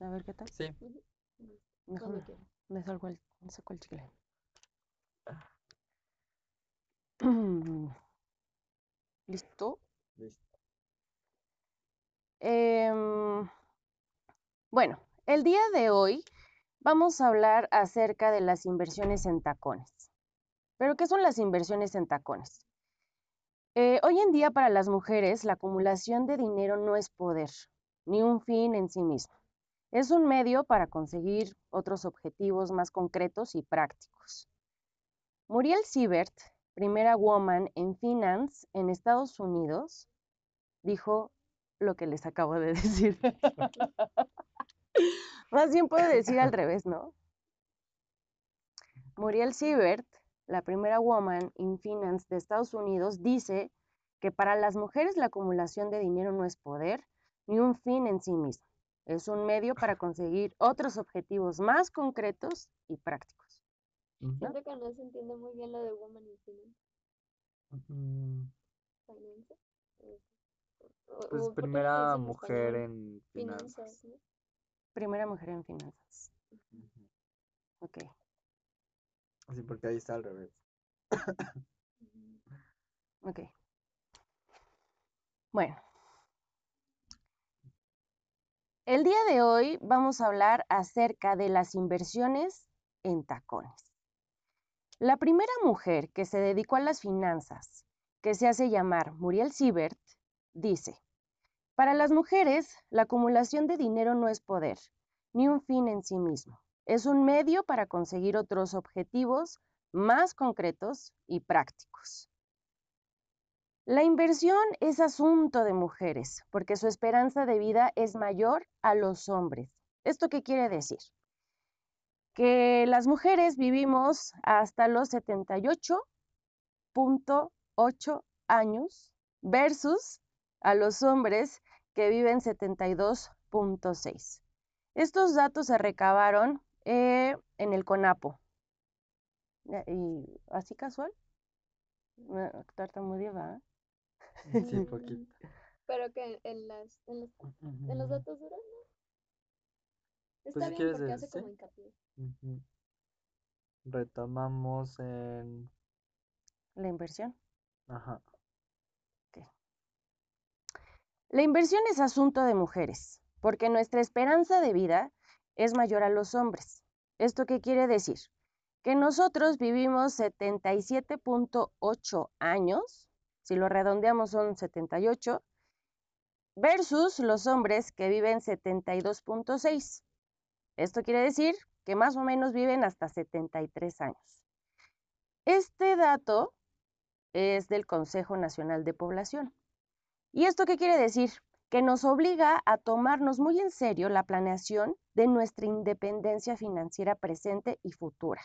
A ver qué tal. Sí. Quieras. me salgo el, me saco el chicle. ¿Listo? Listo. Em, bueno, el día de hoy vamos a hablar acerca de las inversiones en tacones. ¿Pero qué son las inversiones en tacones? Eh, hoy en día para las mujeres la acumulación de dinero no es poder, ni un fin en sí mismo. Es un medio para conseguir otros objetivos más concretos y prácticos. Muriel Siebert, primera woman en finance en Estados Unidos, dijo lo que les acabo de decir. Más bien puedo decir al revés, ¿no? Muriel Siebert, la primera woman in finance de Estados Unidos, dice que para las mujeres la acumulación de dinero no es poder ni un fin en sí mismo. Es un medio para conseguir otros objetivos más concretos y prácticos. Ujú. Siento que no se entiende muy bien lo de Woman in Finance. Mm, finance. eh, o- Pues ¿por qué lo primera mujer en finanzas. Finanzas, ¿no? Primera mujer en finanzas. Ujú. Ok. Sí, porque ahí está al revés. Ok. Bueno. El día de hoy vamos a hablar acerca de las inversiones en tacones. La primera mujer que se dedicó a las finanzas, que se hace llamar Muriel Siebert, dice, para las mujeres la acumulación de dinero no es poder, ni un fin en sí mismo. Es un medio para conseguir otros objetivos más concretos y prácticos. La inversión es asunto de mujeres porque su esperanza de vida es mayor a los hombres. ¿Esto qué quiere decir? Que las mujeres vivimos hasta los 78.8 años versus a los hombres que viven 72.6. Estos datos se recabaron eh, en el CONAPO. Ya, ¿Y así casual? ¿verdad? Sí, poquito. Pero que en las, en los, en los datos duros, ¿no? Está Pues si bien quieres porque hace ¿sí? como hincapié. Ujú. Retomamos en... La inversión. Ajá. La inversión es asunto de mujeres, porque nuestra esperanza de vida es mayor a los hombres. ¿Esto qué quiere decir? Que nosotros vivimos 77.8 años, si lo redondeamos son 78, versus los hombres que viven 72.6. Esto quiere decir que más o menos viven hasta 73 años. Este dato es del Consejo Nacional de Población. ¿Y esto qué quiere decir? Que nos obliga a tomarnos muy en serio la planeación de nuestra independencia financiera presente y futura.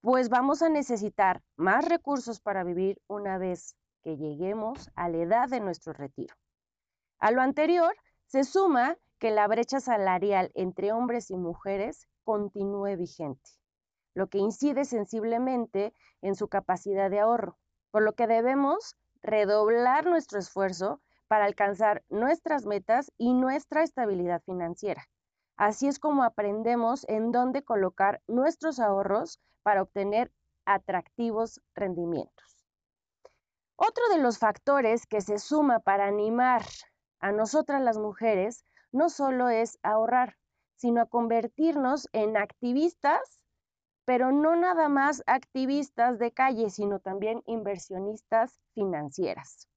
Pues vamos a necesitar más recursos para vivir una vez lleguemos a la edad de nuestro retiro. A lo anterior se suma que la brecha salarial entre hombres y mujeres continúe vigente, lo que incide sensiblemente en su capacidad de ahorro, por lo que debemos redoblar nuestro esfuerzo para alcanzar nuestras metas y nuestra estabilidad financiera. Así es como aprendemos en dónde colocar nuestros ahorros para obtener atractivos rendimientos. Otro de los factores que se suma para animar a nosotras las mujeres no solo es ahorrar, sino a convertirnos en activistas, pero no nada más activistas de calle, sino también inversionistas financieras.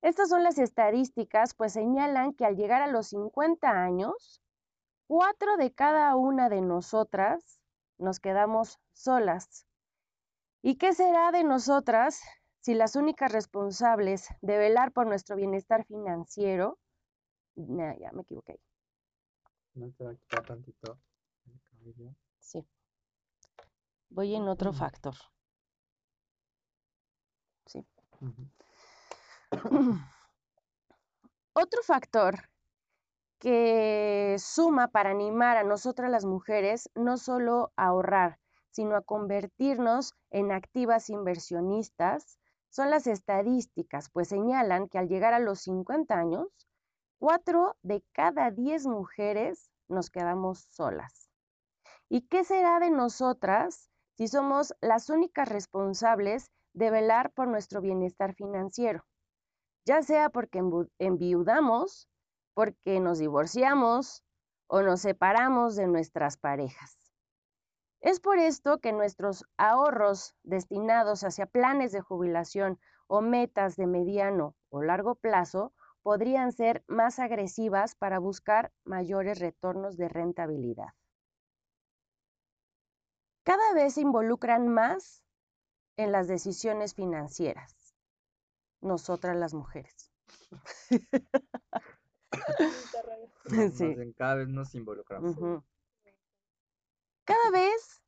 Estas son las estadísticas, pues señalan que al llegar a los 50 años, cuatro de cada una de nosotras nos quedamos solas. ¿Y qué será de nosotras si las únicas responsables de velar por nuestro bienestar financiero, nah, ya me equivoqué, ¿No te va a quitar tantito el cabello? sí, voy en otro factor, sí. Otro factor que suma para animar a nosotras las mujeres no solo a ahorrar, sino a convertirnos en activas inversionistas, son las estadísticas, pues señalan que al llegar a los 50 años, 4 de cada 10 mujeres nos quedamos solas. ¿Y qué será de nosotras si somos las únicas responsables de velar por nuestro bienestar financiero? Ya sea porque enviudamos, porque nos divorciamos o nos separamos de nuestras parejas. Es por esto que nuestros ahorros destinados hacia planes de jubilación o metas de mediano o largo plazo podrían ser más agresivas para buscar mayores retornos de rentabilidad. Cada vez se involucran más en las decisiones financieras, nosotras las mujeres. cada vez nos involucramos. Cada vez,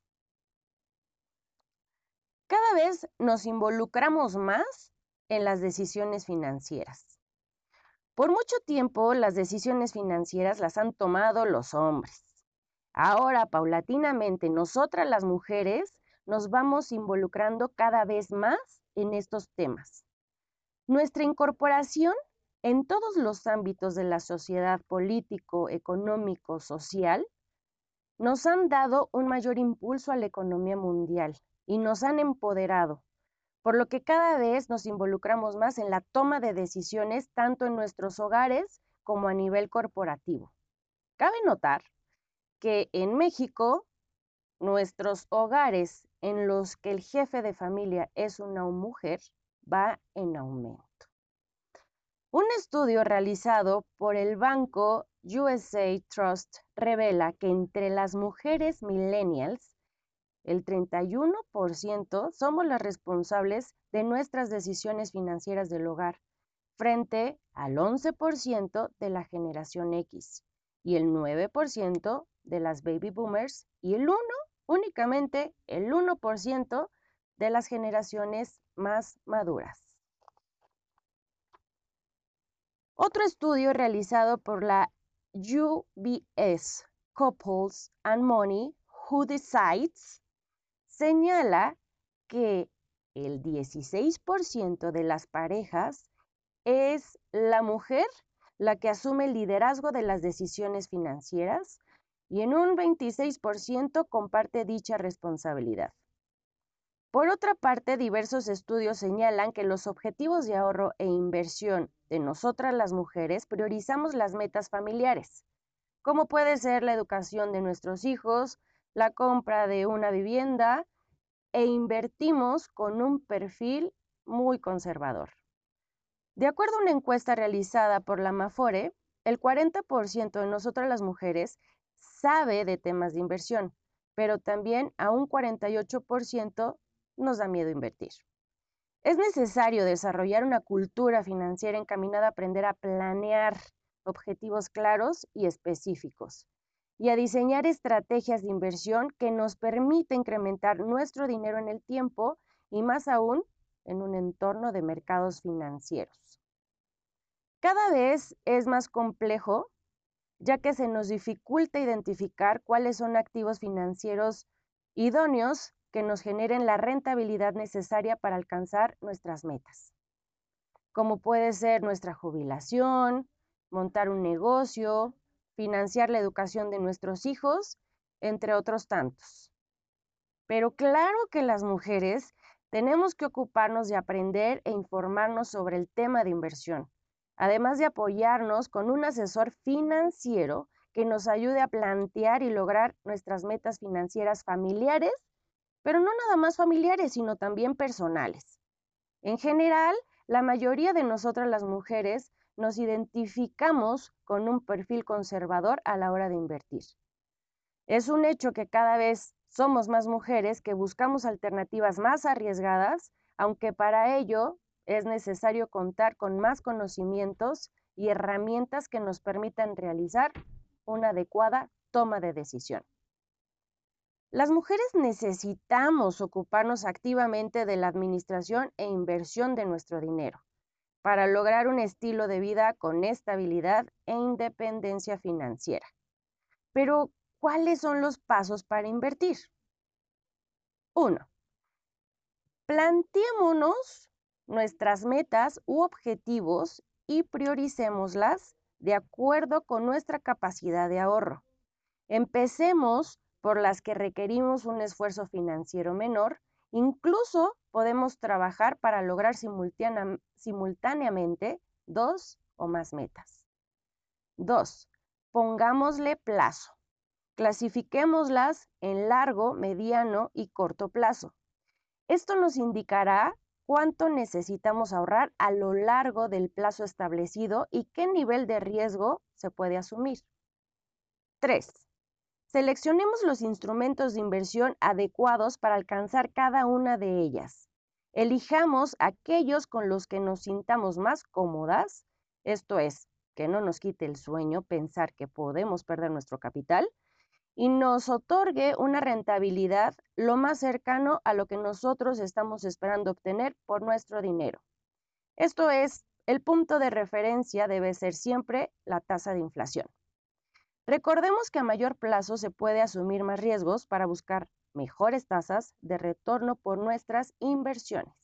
cada vez nos involucramos más en las decisiones financieras. Por mucho tiempo las decisiones financieras las han tomado los hombres. Ahora, paulatinamente, nosotras las mujeres nos vamos involucrando cada vez más en estos temas. Nuestra incorporación en todos los ámbitos de la sociedad político, económico, social, nos han dado un mayor impulso a la economía mundial y nos han empoderado, por lo que cada vez nos involucramos más en la toma de decisiones tanto en nuestros hogares como a nivel corporativo. Cabe notar que en México, nuestros hogares en los que el jefe de familia es una mujer va en aumento. Un estudio realizado por el banco USA Trust revela que entre las mujeres millennials, el 31% somos las responsables de nuestras decisiones financieras del hogar, frente al 11% de la generación X y el 9% de las baby boomers y el 1, únicamente el 1% de las generaciones más maduras. Otro estudio realizado por la UBS Couples and Money Who Decides señala que el 16% de las parejas es la mujer la que asume el liderazgo de las decisiones financieras y en un 26% comparte dicha responsabilidad. Por otra parte, diversos estudios señalan que los objetivos de ahorro e inversión de nosotras las mujeres priorizamos las metas familiares, como puede ser la educación de nuestros hijos, la compra de una vivienda, e invertimos con un perfil muy conservador. De acuerdo a una encuesta realizada por la Mafore, el 40% de nosotras las mujeres sabe de temas de inversión, pero también a un 48% nos da miedo invertir. Es necesario desarrollar una cultura financiera encaminada a aprender a planear objetivos claros y específicos y a diseñar estrategias de inversión que nos permita incrementar nuestro dinero en el tiempo y más aún en un entorno de mercados financieros. Cada vez es más complejo ya que se nos dificulta identificar cuáles son activos financieros idóneos que nos generen la rentabilidad necesaria para alcanzar nuestras metas, como puede ser nuestra jubilación, montar un negocio, financiar la educación de nuestros hijos, entre otros tantos. Pero claro que las mujeres tenemos que ocuparnos de aprender e informarnos sobre el tema de inversión, además de apoyarnos con un asesor financiero que nos ayude a plantear y lograr nuestras metas financieras familiares pero no nada más familiares, sino también personales. En general, la mayoría de nosotras las mujeres nos identificamos con un perfil conservador a la hora de invertir. Es un hecho que cada vez somos más mujeres que buscamos alternativas más arriesgadas, aunque para ello es necesario contar con más conocimientos y herramientas que nos permitan realizar una adecuada toma de decisión. Las mujeres necesitamos ocuparnos activamente de la administración e inversión de nuestro dinero para lograr un estilo de vida con estabilidad e independencia financiera. Pero, ¿cuáles son los pasos para invertir? 1. Planteémonos nuestras metas u objetivos y prioricémoslas de acuerdo con nuestra capacidad de ahorro Empecemos por las que requerimos un esfuerzo financiero menor. Incluso podemos trabajar para lograr simultáneamente dos o más metas. 2. Pongámosle plazo. Clasifiquémoslas en largo, mediano y corto plazo. Esto nos indicará cuánto necesitamos ahorrar a lo largo del plazo establecido y qué nivel de riesgo se puede asumir. 3. Seleccionemos los instrumentos de inversión adecuados para alcanzar cada una de ellas. Elijamos aquellos con los que nos sintamos más cómodas, esto es, que no nos quite el sueño pensar que podemos perder nuestro capital y nos otorgue una rentabilidad lo más cercano a lo que nosotros estamos esperando obtener por nuestro dinero. Esto es, el punto de referencia debe ser siempre la tasa de inflación. Recordemos que a mayor plazo se puede asumir más riesgos para buscar mejores tasas de retorno por nuestras inversiones.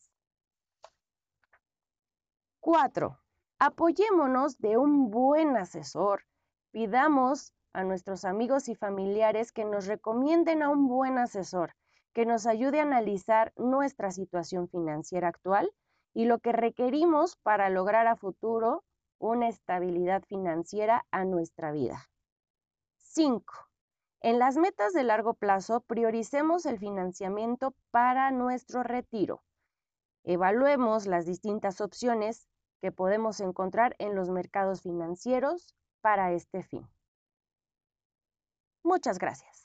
4. Apoyémonos de un buen asesor. Pidamos a nuestros amigos y familiares que nos recomienden a un buen asesor que nos ayude a analizar nuestra situación financiera actual y lo que requerimos para lograr a futuro una estabilidad financiera a nuestra vida. 5. En las metas de largo plazo, prioricemos el financiamiento para nuestro retiro. Evaluemos las distintas opciones que podemos encontrar en los mercados financieros para este fin. Muchas gracias.